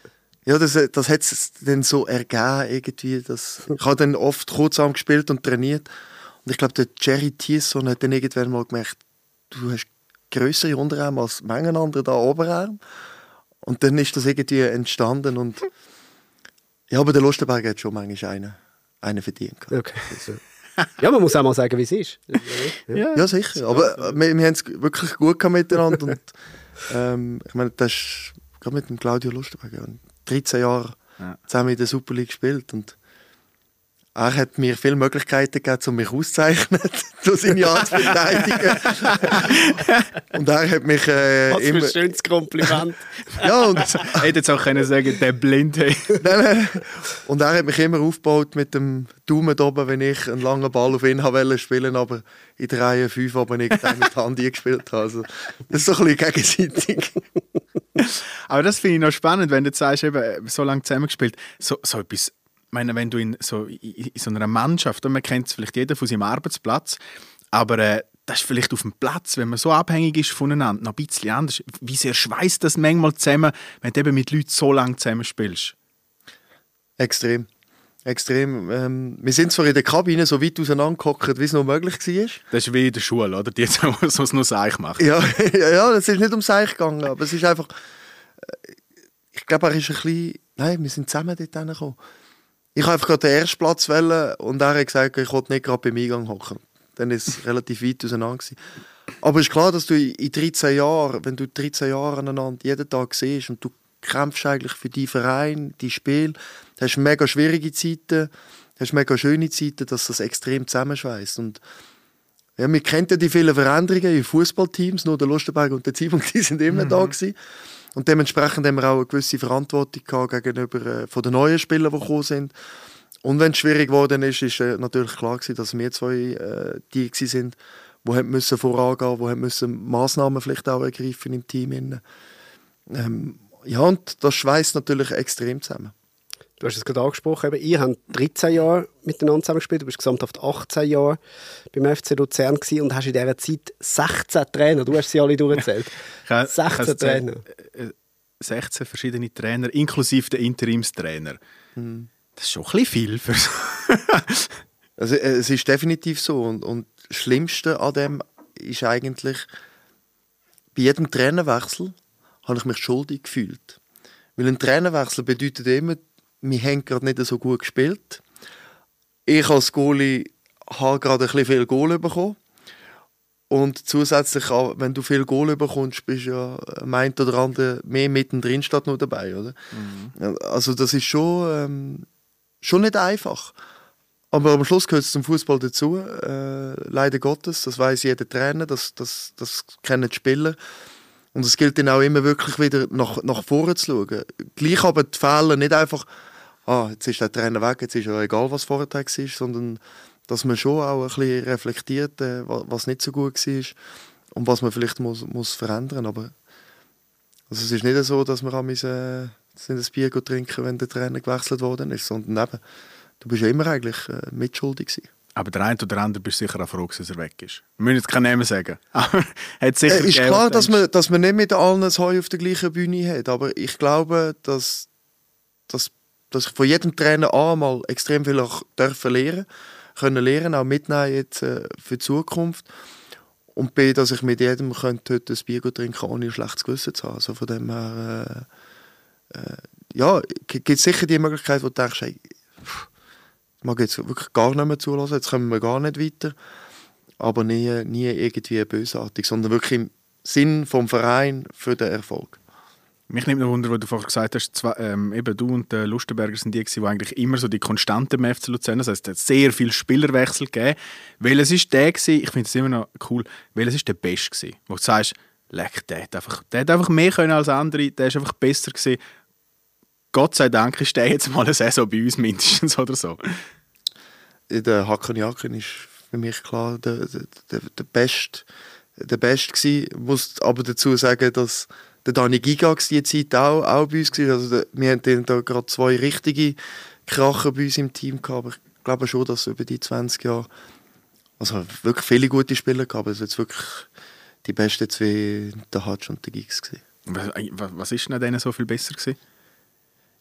Ja, das, das hat es dann so ergeben, irgendwie. Dass, ich habe dann oft kurzarm gespielt und trainiert. Und ich glaube, der Jerry Thiessen hat dann irgendwann mal gemerkt, du hast größere Unterarme als manchen anderen da Oberarm. Und dann ist das irgendwie entstanden. Und ja, aber der Lustenberg hat schon manchmal einen, einen verdient. Okay. Also. Ja, man muss auch mal sagen, wie es ist. Ja, Ja, sicher. Aber äh, wir, wir haben es wirklich gut miteinander. und, ähm, ich meine, das ist gerade mit dem Claudio Lustenberg. Ja, 13 Jahre Ja. zusammen in der Super League gespielt. Und er hat mir viele Möglichkeiten gegeben, um mich auszuzeichnen, durch seine Art zu verteidigen. und er hat mich äh, Was für immer... ein schönes Kompliment. Ja, und, Hätte jetzt auch können sagen, der blind. Hey. nein, und er hat mich immer aufgebaut mit dem Daumen da oben, wenn ich einen langen Ball auf ihn wollte spielen, aber in der Reihe 5 aber nicht mit der Hand gespielt habe. Also, das ist so ein bisschen gegenseitig. Aber das finde ich noch spannend, wenn du jetzt sagst, eben, so lange zusammengespielt. So, so etwas, meine, wenn du in so, in, so einer Mannschaft, man kennt es vielleicht jeder von seinem Arbeitsplatz, aber äh, das ist vielleicht auf dem Platz, wenn man so abhängig ist voneinander, noch ein bisschen anders. Wie sehr schweißt das manchmal zusammen, wenn du eben mit Leuten so lange zusammenspielst? Extrem. Extrem. Ähm, wir sind zwar in der Kabine so weit auseinandergehockt, wie es noch möglich war. Das ist wie in der Schule, oder? Die jetzt auch so nur Seich macht. Ja, ja, ja, es ist nicht um Seich gegangen, aber es ist einfach. äh, Ich glaube, er ist ein bisschen. Nein, wir sind zusammen dort hingekommen. Ich habe einfach gerade den ersten Platz wählen und er hat gesagt, ich wollte nicht gerade beim Eingang hocken. Dann ist es relativ weit auseinander. Gewesen. Aber es ist klar, dass du in 13 Jahren, wenn du 13 Jahre aneinander jeden Tag siehst und du kämpfst eigentlich für deinen Verein, dein Spiel, hast mega schwierige Zeiten, hast mega schöne Zeiten, dass das extrem zusammenschweißt. Und ja, wir kennen ja die vielen Veränderungen in Fußballteams, nur der Lustenberg und der Zibung, die sind immer da gewesen. Und dementsprechend haben wir auch eine gewisse Verantwortung gehabt gegenüber äh, von den neuen Spielern, die gekommen sind. Und wenn es schwierig geworden ist, ist äh, natürlich klar gewesen, dass wir zwei äh, die gewesen sind, die haben müssen vorangehen, die haben müssen Massnahmen vielleicht auch ergreifen im Team. Ähm, ja, und das schweißt natürlich extrem zusammen. Du hast es gerade angesprochen, eben, ihr habt 13 Jahre miteinander zusammengespielt, du bist gesamthaft 18 Jahre beim FC Luzern gewesen und hast in dieser Zeit 16 Trainer, du hast sie alle durchgezählt. Ich habe- ich 16 habe es Trainer. äh, 16 verschiedene Trainer, inklusive der Interimstrainer. Hm. Das ist schon ein bisschen viel für so. Also, äh, es ist definitiv so. Und, und das Schlimmste an dem ist eigentlich, bei jedem Trainerwechsel habe ich mich schuldig gefühlt. Weil ein Trainerwechsel bedeutet immer, wir haben gerade nicht so gut gespielt. Ich als Goalie habe gerade ein bisschen viel Goal bekommen. Und zusätzlich, auch, wenn du viel Goal bekommst, bist ja am einen oder anderen mehr mittendrin statt nur dabei. Oder? Ja, Also das ist schon, ähm, schon nicht einfach. Aber am Schluss gehört es zum Fußball dazu. Äh, leider Gottes, das weiß jeder Trainer, das, das, das kennen die Spieler. Und es gilt dann auch immer wirklich wieder nach, nach vorne zu schauen. Gleich aber die Fehler nicht einfach, ah, jetzt ist der Trainer weg, jetzt ist ja egal, was vorher war, sondern dass man schon auch ein bisschen reflektiert, äh, wa- was nicht so gut war und was man vielleicht muss, muss verändern Aber also es ist nicht so, dass am äh, ein Bier trinken, wenn der Trainer gewechselt worden ist, sondern eben, du bist ja immer eigentlich äh, mitschuldig gewesen. Aber der eine oder andere bist sicher auch froh, dass er weg ist. Wir müssen jetzt keinen Namen sagen. Aber hat sicher Äh, ist gegeben, klar, dass man, dass man nicht mit allen das Heu auf der gleichen Bühne hat, aber ich glaube, dass, dass, dass ich von jedem Trainer A mal extrem viel auch dürfen lernen, können lernen, auch mitnehmen jetzt äh, für die Zukunft und B, dass ich mit jedem könnte heute ein Bier trinken, ohne ein schlechtes Gewissen zu haben. Also von dem her, äh, äh, ja, gibt es sicher die Möglichkeit, wo du denkst, hey, pff, mag jetzt wirklich gar nicht mehr zulassen, jetzt kommen wir gar nicht weiter aber nie, nie irgendwie bösartig, sondern wirklich im Sinn vom Verein für den Erfolg. Mich nimmt noch Wunder, wo du vorhin gesagt hast, zwei, ähm, eben du und der Lustenberger sind die, die eigentlich immer so die Konstanten im FC Luzern, das heisst, es hat sehr viele Spielerwechsel gegeben. Welches ist der gewesen, ich finde es immer noch cool, welches ist der Beste gewesen, wo du sagst, leck, der hat einfach, der hat einfach mehr können als andere, der ist einfach besser gewesen. Gott sei Dank ist der jetzt mal eine Saison bei uns mindestens oder so. Der Hakan Jakin ist für mich klar der, der, der, Beste der Beste gewesen. Ich muss aber dazu sagen, dass der Dani Gigax die Zeit auch, auch bei uns war. Also wir hatten da gerade zwei richtige Kracher bei uns im Team gehabt. Aber ich glaube schon, dass über die 20 Jahre also wirklich viele gute Spieler gab. Es jetzt wirklich die besten zwei, der Hatsch und der gewesen. Was, ist denn so viel besser gewesen?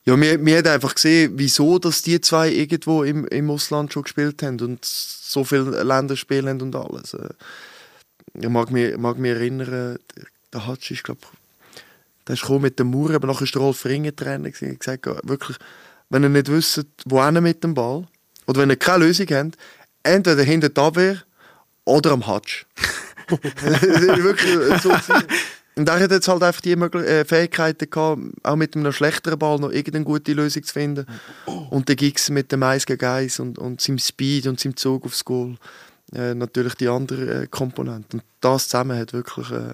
Ja, wir, wir haben einfach gesehen, wieso dass die zwei irgendwo im, im Ausland schon gespielt haben und so viele Länderspiele haben und alles. Äh, Ich mag mich, mag mich erinnern, der Hatsch ist, glaube der ist mit dem Mauer, aber nachher war Rolf Ringer Trainer. Er hat gesagt, wirklich, wenn ihr nicht wisst, wohin mit dem Ball, oder wenn ihr keine Lösung habt, entweder hinter der Abwehr oder am Hatsch. wirklich so. Und er hat jetzt halt einfach die äh, Fähigkeiten gehabt, auch mit einem schlechteren Ball noch irgendeine gute Lösung zu finden. Und der Giggs mit dem 1 gegen 1 und, und seinem Speed und seinem Zug aufs Goal. Äh, natürlich die andere äh, Komponente. Und das zusammen hat wirklich äh,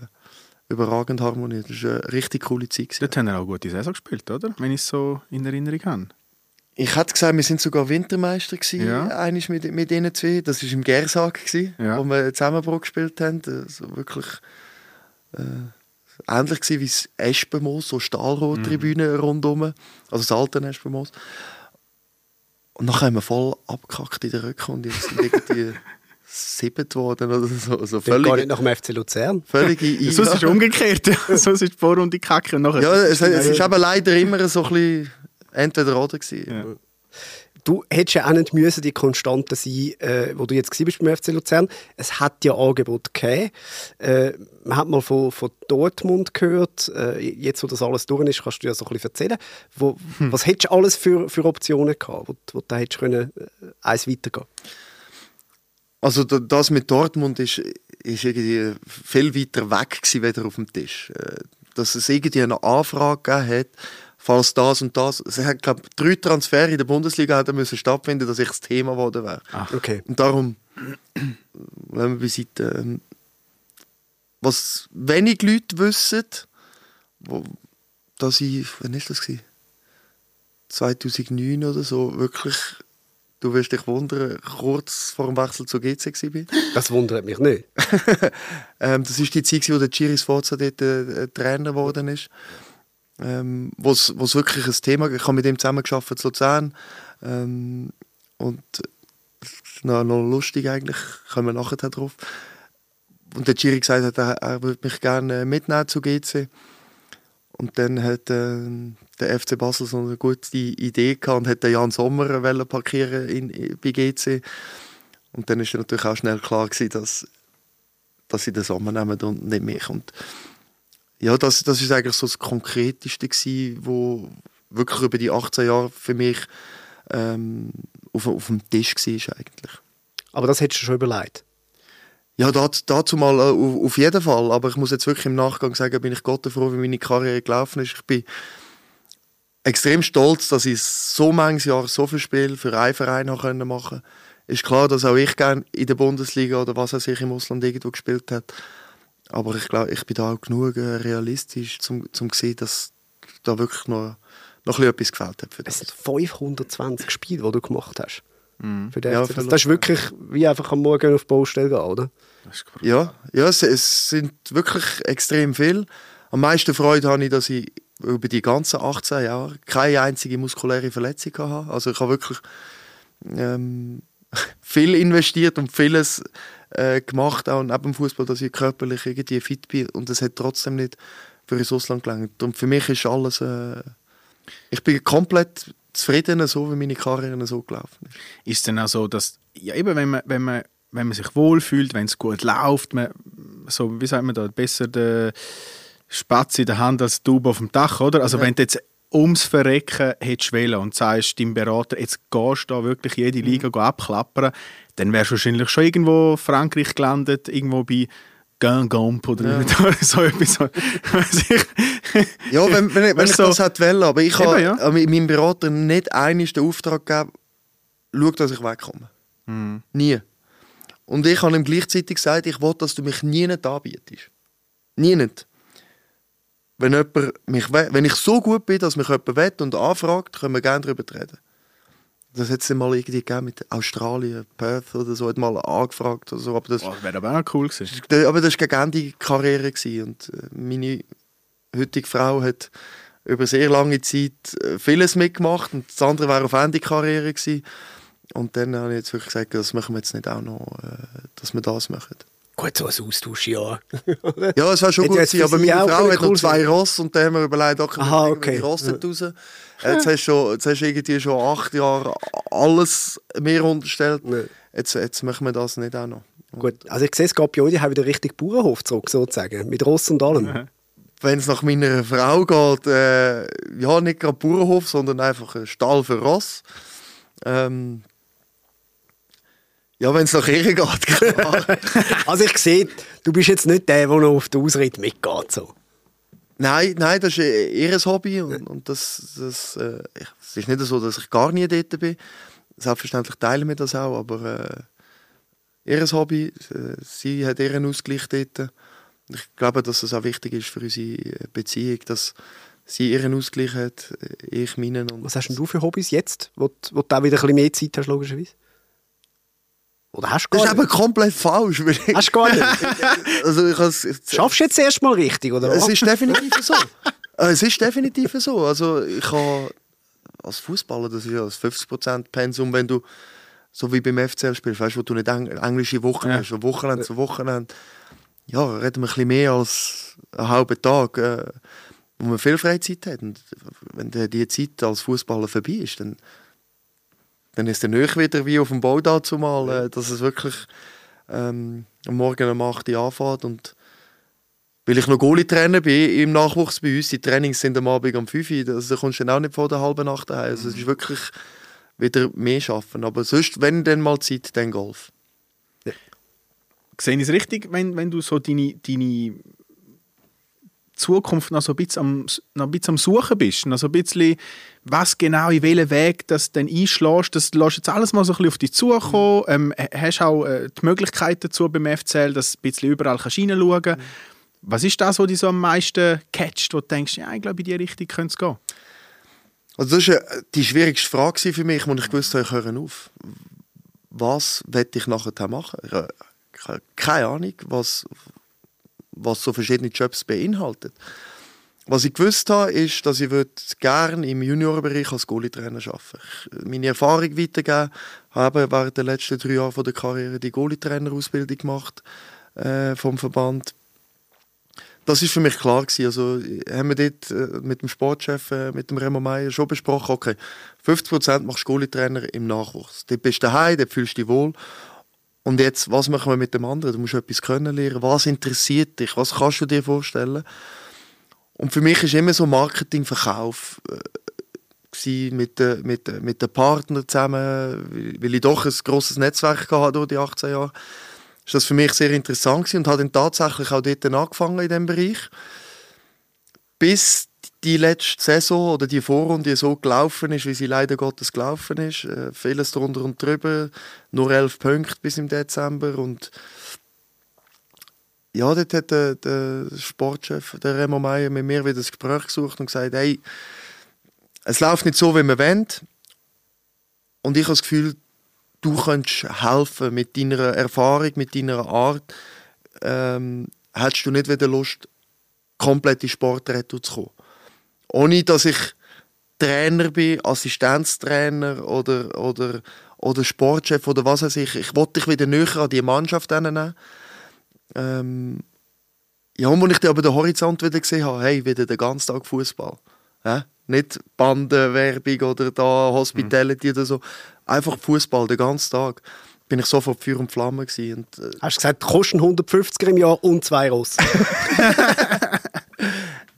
überragend harmoniert. Das war eine richtig coole Zeit. gewesen. Dort haben wir auch gute Saison gespielt, oder? Wenn ich es so in Erinnerung habe. Ich hätte gesagt, wir sind sogar Wintermeister gewesen, Ja. einmal mit, mit ihnen zwei. Das war im Gersag, gewesen, Ja. wo wir Zusammenbruch gespielt haben. Also wirklich äh, ähnlich gewesen wie das Espenmoos, so Stahlrohrtribüne Mhm. rundum. Also das alte Espenmoos. Und dann haben wir voll abgekackt in der Rückrunde. Jetzt sind irgendwie siebent worden oder so. Also Völlig. Gar völlig, nicht nach dem FC Luzern. völlige Sonst ist es umgekehrt. Sonst ist die Vorrunde kacke und nachher... Ja, es, es ist eben leider immer so ein bisschen entweder oder gewesen. Ja. Du hättest ja auch nicht müssen die Konstante sein, äh, wo du jetzt bist beim FC Luzern. Es hat ja Angebot gegeben. Äh, man hat mal von, von Dortmund gehört. Äh, jetzt, wo das alles durch ist, kannst du ja so ein bisschen erzählen. Wo, Hm. Was hättest du alles für, für Optionen gehabt, wo, wo du hättest können, äh, eins weitergehen Also da- das mit Dortmund ist, ist irgendwie viel weiter weg gewesen, wieder auf dem Tisch. Äh, Dass es irgendwie eine Anfrage gegeben hat, falls das und das. Es hat, glaube drei Transfer in der Bundesliga hätten müssen stattfinden, dass ich das Thema geworden wäre. Okay. Und darum, wenn wir beiseite, ähm, was wenig Leute wissen, wo, dass ich, wann ist das gewesen? 2009 oder so, wirklich, du wirst dich wundern, kurz vor dem Wechsel zur GC war. Das wundert mich nicht. Ähm, das ist die Zeit, wo der Chiri Sforza dort äh, Trainer geworden ist. Ähm, wo es wirklich ein Thema Ich habe mit ihm zusammen gearbeitet in Luzern. Ähm, und noch, noch lustig eigentlich, kommen wir nachher drauf. Und der Chiri gesagt hat, er, er würde mich gerne mitnehmen zu GC. Und dann hat äh, der FC Basel so eine gute Idee gehabt und hat Jan Sommer parkieren in, in, bei GC. Und dann ist natürlich auch schnell klar gewesen, dass dass sie den Sommer nehmen und nicht mich. Und ja, das, das ist eigentlich so das Konkreteste gewesen, wo wirklich über die 18 Jahre für mich ähm, auf, auf dem Tisch war eigentlich. Aber das hättest du schon überlegt. Ja, dazu, dazu mal äh, auf, auf jeden Fall. Aber ich muss jetzt wirklich im Nachgang sagen, bin ich Gott froh, wie meine Karriere gelaufen ist. Ich bin extrem stolz, dass ich so manches Jahr so viel Spiel für einen Verein habe machen. Ist klar, dass auch ich gerne in der Bundesliga oder was er sich im Ausland irgendwo gespielt hat. Aber ich glaube, ich bin da auch genug äh, realistisch, um zu sehen, dass da wirklich noch, noch ein bisschen etwas gefällt hat für Es das. sind 520 Spiele, die du gemacht hast. Für den Ja, für das ist wirklich wie einfach am Morgen auf die Baustelle gehen, oder? Das. Ja, ja es, es sind wirklich extrem viel. Am meisten Freude habe ich, dass ich über die ganzen 18 Jahre keine einzige muskuläre Verletzung hatte. Also ich habe wirklich ähm, viel investiert und vieles äh, gemacht, auch neben dem Fußball, dass ich körperlich irgendwie fit bin und es hat trotzdem nicht für ins Ausland gelangt. Und für mich ist alles, äh, ich bin komplett zufrieden, so wie meine Karriere so gelaufen ist. ist es dann auch so, dass ja, eben, wenn, man, wenn, man, wenn man sich wohlfühlt, wenn es gut läuft, man, so, wie sagt man da, besser der Spatz in der Hand als Taube auf dem Dach, oder? Also Ja. wenn du jetzt ums Verrecken hättest wollen und sagst deinem Berater, jetzt gehst du da wirklich jede Liga go abklappern, dann wärst du wahrscheinlich schon irgendwo in Frankreich gelandet, irgendwo bei Guingamp oder Ja. so etwas. Ja, wenn, wenn, ich- wenn ich du, das hätte wollen, aber ich habe ja. meinem Berater nicht einmal den Auftrag gegeben, schau, dass ich wegkomme. Hm. Nie. Und ich habe ihm gleichzeitig gesagt, ich will, dass du mich nie nicht anbietest. Nie nicht. Wenn, jemand mich, we- wenn ich so gut bin, dass mich jemand will und anfragt, können wir gerne darüber reden. Das hat es mal irgendwie gegeben mit Australien, Perth oder so, hat mal angefragt oder so, aber das, Oh, wäre aber auch cool gewesen. Aber das war gegen Ende die Karriere. Gewesen. Und äh, meine heutige Frau hat über sehr lange Zeit äh, vieles mitgemacht und das andere war auf Ende Karriere. Gewesen. Und dann habe ich jetzt wirklich gesagt, das machen wir jetzt nicht auch noch, äh, dass wir das machen. Gut, so ein Austausch, ja. Ja, es war schon gut jetzt gewesen, aber meine auch Frau hat noch zwei. Ross und dann haben wir überlegt, okay, Aha, wir okay. die Ross nicht raus. Jetzt hast, du schon, jetzt hast du irgendwie schon acht Jahre alles mir unterstellt. Ja. Jetzt, jetzt machen wir das nicht auch noch. Gut, also ich sehe, es bei euch, die haben wieder richtig Bauernhof zurück, sozusagen. Mit Ross und allem. Wenn es nach meiner Frau geht, äh, ja, nicht gerade Bauernhof, sondern einfach ein Stall für Ross. Ähm, ja, wenn es nach ihr geht, klar. Also ich sehe, du bist jetzt nicht der, der noch auf den Ausritt mitgeht. So. Nein, nein, das ist äh, ihr Hobby und, und das, das, äh, es ist nicht so, dass ich gar nie dort bin. Selbstverständlich teilen wir das auch, aber äh, ihr Hobby, äh, sie hat ihren Ausgleich dort. Ich glaube, dass es auch wichtig ist für unsere äh, Beziehung, dass sie ihren Ausgleich hat, äh, ich meinen. Und Was hast denn du für Hobbys jetzt, wo, du- wo du auch wieder ein bisschen mehr Zeit hast, logischerweise? Oder hast du Das ist nicht? eben komplett falsch. Hast du gar nicht? also ich has, es, Schaffst du jetzt erst mal richtig, oder es ist definitiv so. Äh, es ist definitiv so. Also ich habe als Fußballer, das ist ja das 50% Pensum, wenn du so wie beim FCL spielst, weißt du, wo du nicht eng englische Wochen Ja. hast, von Wochenende zu Wochenende. Ja, reden wir ein bisschen mehr als einen halben Tag, äh, wo man viel Freizeit hat. Und wenn die- die Zeit als Fußballer vorbei ist, dann, dann ist der nicht wieder wie auf dem Bau dazu mal, äh, dass es wirklich ähm, am Morgen um 8 Uhr anfängt und weil ich noch Goalie-Trainer bin im Nachwuchs bei uns, die Trainings sind am Abend um 5 Uhr, also da kommst du dann auch nicht vor der halben Nacht heim. Also es ist wirklich wieder mehr schaffen. Aber sonst, wenn dann mal Zeit, dann Golf. Sehe ich es richtig, wenn, wenn du so deine, deine Zukunft noch so ein bisschen am, noch ein bisschen am Suchen bist? Noch so ein bisschen, was genau, in welchen Weg das dann einschlägst, das lässt jetzt alles mal so ein bisschen auf dich zukommen. Ähm, h- hast auch äh, die Möglichkeit dazu beim FCL, dass du ein bisschen überall kannst reinschauen kannst. Was ist das, was dich so am meisten catcht, wo du denkst, ja, ich glaube, in die Richtung könnte es gehen? Also das war äh, die schwierigste Frage für mich, als ich gewusst habe, ich höre auf. Was werde ich nachher machen? Ich habe keine Ahnung, was, was so verschiedene Jobs beinhaltet. Was ich gewusst habe, ist, dass ich gerne im Juniorenbereich als Goalie-Trainer arbeiten Ich meine Erfahrung weitergeben, habe während der letzten drei Jahre von der Karriere die Goalie-Trainer-Ausbildung gemacht äh, vom Verband. Das ist für mich klar gewesen. Also haben wir dort äh, mit dem Sportchef, äh, mit dem Remo Meier schon besprochen, okay, 50% machst du Goalie-Trainer im Nachwuchs. Dort bist du daheim, dort fühlst du dich wohl. Und jetzt, was machen wir mit dem anderen? Du musst etwas können lernen. Was interessiert dich? Was kannst du dir vorstellen? Und für mich ist immer so Marketing, Verkauf äh, mit den mit, mit den Partnern zusammen, weil ich doch ein grosses Netzwerk hatte durch die 18 Jahre. Ist das für mich sehr interessant gewesen und habe dann tatsächlich auch dort angefangen in diesem Bereich. Bis die letzte Saison oder die Vorrunde so gelaufen ist, wie sie leider Gottes gelaufen ist. Äh, vieles drunter und drüber. Nur elf Punkte bis im Dezember. Und ja, dort hat der, der Sportchef, der Remo Meier, mit mir wieder das Gespräch gesucht und gesagt, hey, es läuft nicht so, wie wir wollen. Und ich habe das Gefühl, du könntest helfen mit deiner Erfahrung, mit deiner Art. Ähm, hättest du nicht wieder Lust, komplett in Sportretto zu kommen? Ohne, dass ich Trainer bin, Assistenztrainer oder, oder, oder Sportchef oder was weiß ich. Ich wollte dich wieder näher an die Mannschaft nehmen. Ähm, ja, und als ich dann aber den Horizont wieder gesehen habe, hey, wieder den ganzen Tag Fußball. Ja? Nicht Bandenwerbung oder da Hospitality oder so. Einfach Fußball den ganzen Tag. Bin ich sofort Feuer und Flamme gewesen. Und, äh, Hast du gesagt, kosten 150er im Jahr und zwei Ross?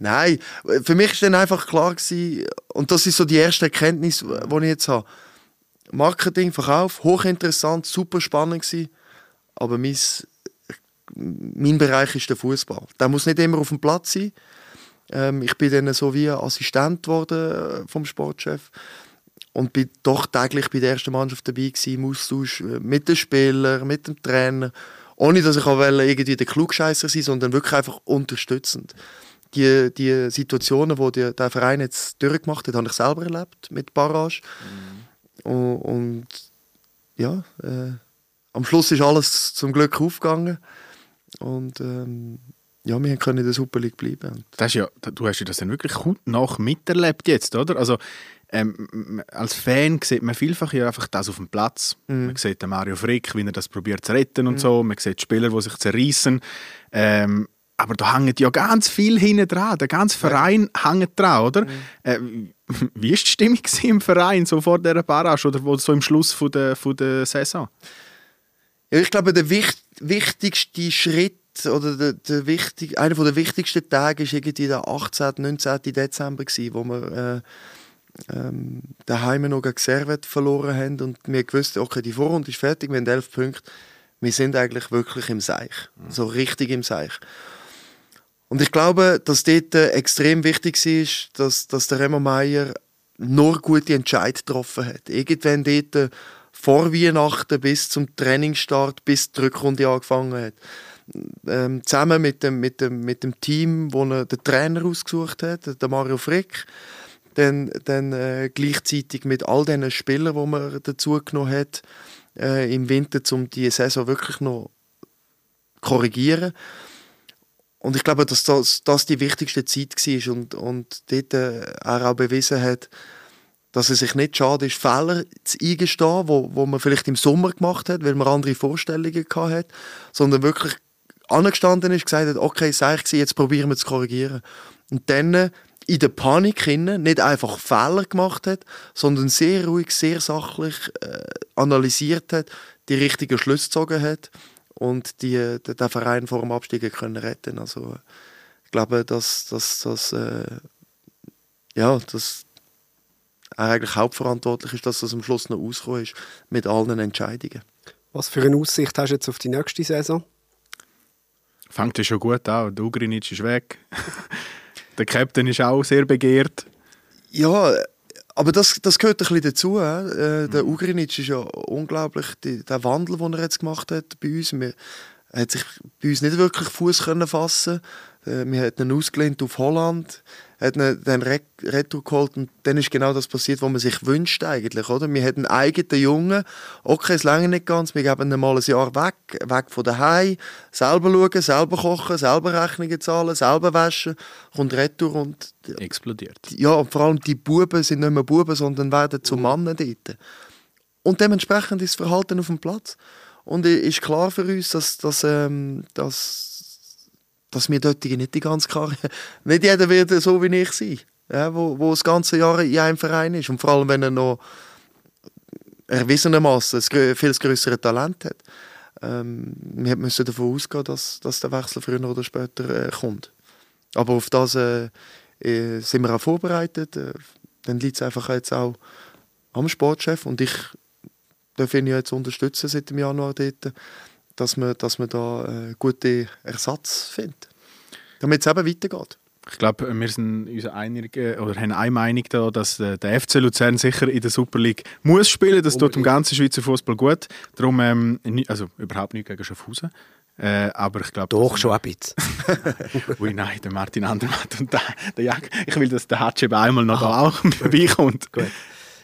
Nein, für mich ist dann einfach klar gewesen, und das ist so die erste Erkenntnis, die ich jetzt habe. Marketing, Verkauf, hochinteressant, super spannend gewesen, aber mein, mein Bereich ist der Fußball. Der muss nicht immer auf dem Platz sein. Ähm, ich bin dann so wie Assistent geworden äh, vom Sportchef und bin doch täglich bei der ersten Mannschaft dabei gewesen, im Austausch äh, mit den Spielern, mit dem Trainer, ohne dass ich auch wollte, irgendwie der Klugscheißer sein, sondern wirklich einfach unterstützend die, die Situationen, die die, der Verein jetzt durchgemacht hat, habe ich selber erlebt mit Barrage. Und, und ja, äh, am Schluss ist alles zum Glück aufgegangen. Und ähm, ja, wir können in der Super League bleiben. Das ist ja, du hast ja das dann wirklich nach miterlebt jetzt, oder? Also ähm, als Fan sieht man vielfach ja einfach das auf dem Platz. Man sieht den Mario Frick, wie er das probiert zu retten und so. Man sieht Spieler, die sich zerreißen. Ähm, aber da hängt ja ganz viel hinten dran. Der ganze Verein hängt dran, oder? Äh, wie war die Stimmung im Verein so vor dieser Barrage oder so im Schluss von der, von der Saison? Ja, ich glaube, der wicht, wichtigste Schritt oder der, der wichtig, einer der wichtigsten Tage war irgendwie der 18. 19. Dezember, gewesen, wo wir äh, ähm, daheim noch gegen Servet verloren haben und wir gewusst, okay, die Vorrunde ist fertig, wir haben elf Punkte. Wir sind eigentlich wirklich im Seich, so richtig im Seich. Und ich glaube, dass dort äh, extrem wichtig war, dass, dass der Remo Meier nur gute Entscheid getroffen hat. Irgendwann dort äh, vor Weihnachten bis zum Trainingsstart, bis die Rückrunde angefangen hat. Ähm, zusammen mit dem, mit, dem, mit dem Team, wo er den Trainer ausgesucht hat, der Mario Frick. Dann, dann äh, gleichzeitig mit all diesen Spielern, die man dazu genommen hat, äh, im Winter, um die Saison wirklich noch korrigieren. Und ich glaube, dass das, das die wichtigste Zeit war und, und dort äh, er auch bewiesen hat, dass es sich nicht schade ist, Fehler zu eingestehen, wo, wo man vielleicht im Sommer gemacht hat, weil man andere Vorstellungen hat, sondern wirklich angestanden ist, gesagt hat, okay, sei ich jetzt probieren wir zu korrigieren. Und dann äh, in der Panik hinein nicht einfach Fehler gemacht hat, sondern sehr ruhig, sehr sachlich äh, analysiert hat, die richtigen Schlüsse gezogen hat und die, äh, den, Verein vor dem Abstieg können retten. Also ich glaube, dass, dass, dass äh, ja, dass er eigentlich hauptverantwortlich ist, dass das am Schluss noch rausgekommen ist mit allen Entscheidungen. Was für eine Aussicht hast du jetzt auf die nächste Saison? Fängt ja schon gut an. Der Ugrinic ist weg. der Captain ist auch sehr begehrt. Ja, aber das, das gehört ein bisschen dazu. Äh, der Ugrinic ist ja unglaublich, die, der Wandel, den er jetzt gemacht hat bei uns. Wir, er hat sich bei uns nicht wirklich Fuß fassen. Äh, wir haben ihn ausgelehnt auf Holland, hat ihn dann Re Retour geholt und dann ist genau das passiert, was man sich wünscht eigentlich, oder? Wir hatten einen eigenen Jungen, okay, es lange nicht ganz, wir geben ihn mal ein Jahr weg, weg von daheim, selber schauen, selber kochen, selber Rechnungen zahlen, selber waschen, kommt Retour und Explodiert. ja, und vor allem die Buben sind nicht mehr Buben, sondern werden zu Mannen dort. Und dementsprechend ist das Verhalten auf dem Platz. Und es ist klar für uns, dass, dass, ähm, dass, dass wir dort nicht die ganze Karriere, nicht jeder wird so wie ich sein, ja, wo, wo das ganze Jahr in einem Verein ist. Und vor allem, wenn er noch erwiesenermaßen ein viel größere Talent hat. Ähm, wir müssen davon ausgehen, dass, dass der Wechsel früher oder später äh, kommt. Aber auf das äh, äh, sind wir auch vorbereitet. Äh, dann liegt es einfach jetzt auch am Sportchef und ich darf ihn ja jetzt unterstützen seit dem Januar dort, dass man, dass man da äh, gute Ersatz findet. Damit es eben weitergeht. Ich glaube, wir sind uns einig, äh, oder haben eine Meinung da, dass äh, der FC Luzern sicher in der Super League muss spielen. Das tut dem ganzen Schweizer Fußball gut. Darum, ähm, also überhaupt nicht gegen Schaffhausen. Äh, aber ich glaube... Doch, schon ein bisschen. Ui, nein, der Martin Andermatt und der, der Jag. Ich will, dass der Hatscheb einmal noch da auch vorbeikommt. Gut.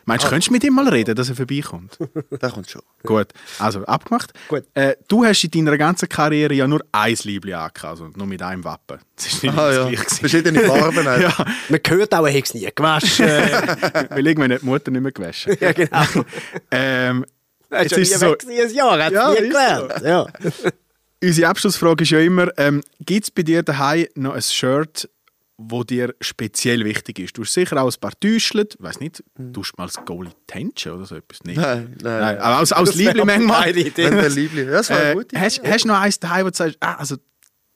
Meinst du, könntest du mit ihm mal reden, dass er vorbeikommt? Das kommt schon. Gut, also abgemacht. Gut. Äh, du hast in deiner ganzen Karriere ja nur ein Liebling angehabt, also nur mit einem Wappen. Das ist nicht Ah, ja. gewesen. Verschiedene Farben. auch. ja, Man hört auch, er hat es nie gewaschen. weil irgendwann hat die Mutter nicht mehr gewaschen. ja, genau. Ähm, Er Jetzt ist es nie so- ein Jahr, hat Ja, es nie gelernt. Ja. unsere Abschlussfrage ist ja immer, ähm, gibt es bei dir daheim noch ein Shirt, wo dir speziell wichtig ist? Du hast sicher auch ein paar Täuschelt, ich weiß nicht, du mal als Goalie tänzen oder so etwas? Nicht. Nein, nein. Nein, aber als, als Das Liebling manchmal. eine. Wenn Liebling. Ja, das war Äh, gut. hast, hast du noch eins daheim, wo du sagst, ah, also,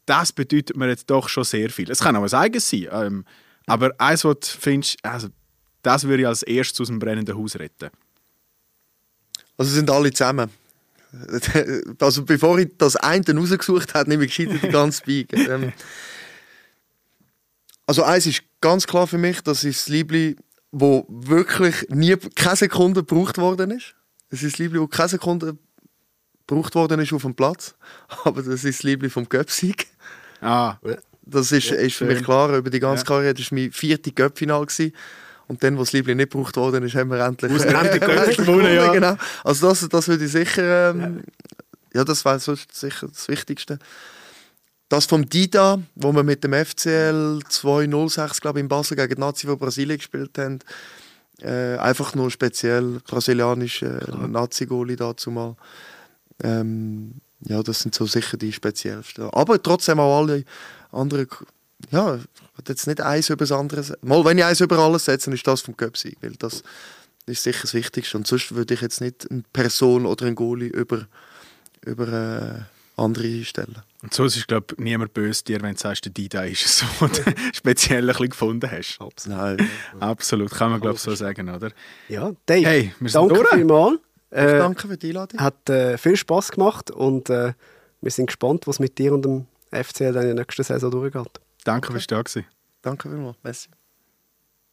das bedeutet mir jetzt doch schon sehr viel? Es kann auch ein eigenes sein, ähm, aber eins, wo du findest, also, das würde ich als erstes aus dem brennenden Haus retten. Also sind alle zusammen. Also bevor ich das eine rausgesucht habe, nehme ich die ganze Bike. Ähm, also eins ist ganz klar für mich, das ist das Liebling, wo wirklich nie, keine Sekunde gebraucht worden ist. Es ist das Liebling, wo keine Sekunde gebraucht worden ist auf dem Platz. Aber das ist das Liebling vom Göpsieg. Ah, Das ist, ist für mich klar, über die ganze Ja. Karriere. Das war mein viertes Göppfinal. Und dann, wo das Liebling nicht gebraucht worden ist, haben wir endlich, Göpfi endlich gewonnen, ja. Genau. Also das, das würde ich sicher... Ähm, ja, das wäre sicher das Wichtigste. Das vom Dida, wo wir mit dem FCL 206, glaube ich, in Basel gegen die Nazi von Brasilien gespielt haben, Äh, einfach nur speziell brasilianisch äh, Nazi-Goli dazu mal. Ähm, ja, das sind so sicher die speziellsten. Aber trotzdem auch alle anderen. Ja, ich will jetzt nicht eins über das andere setzen. Mal, wenn ich eins über alles setze, dann ist das vom Göpsi, weil das ist sicher das Wichtigste. Und sonst würde ich jetzt nicht eine Person oder einen Goalie über, über äh, andere stellen. Und so ist, glaube ich, niemand böse dir, wenn du sagst, der Dida ist es so, und speziell ein bisschen gefunden hast. Nein. Absolut, kann man, glaube ich, so sagen, oder? Ja, Dave, Hey, wir sind danke vielmals. Äh, danke für die Einladung. hat äh, viel Spaß gemacht und äh, wir sind gespannt, was mit dir und dem FCL dann in der nächsten Saison durchgeht. Danke, fürs da gewesen. Danke vielmals. Merci.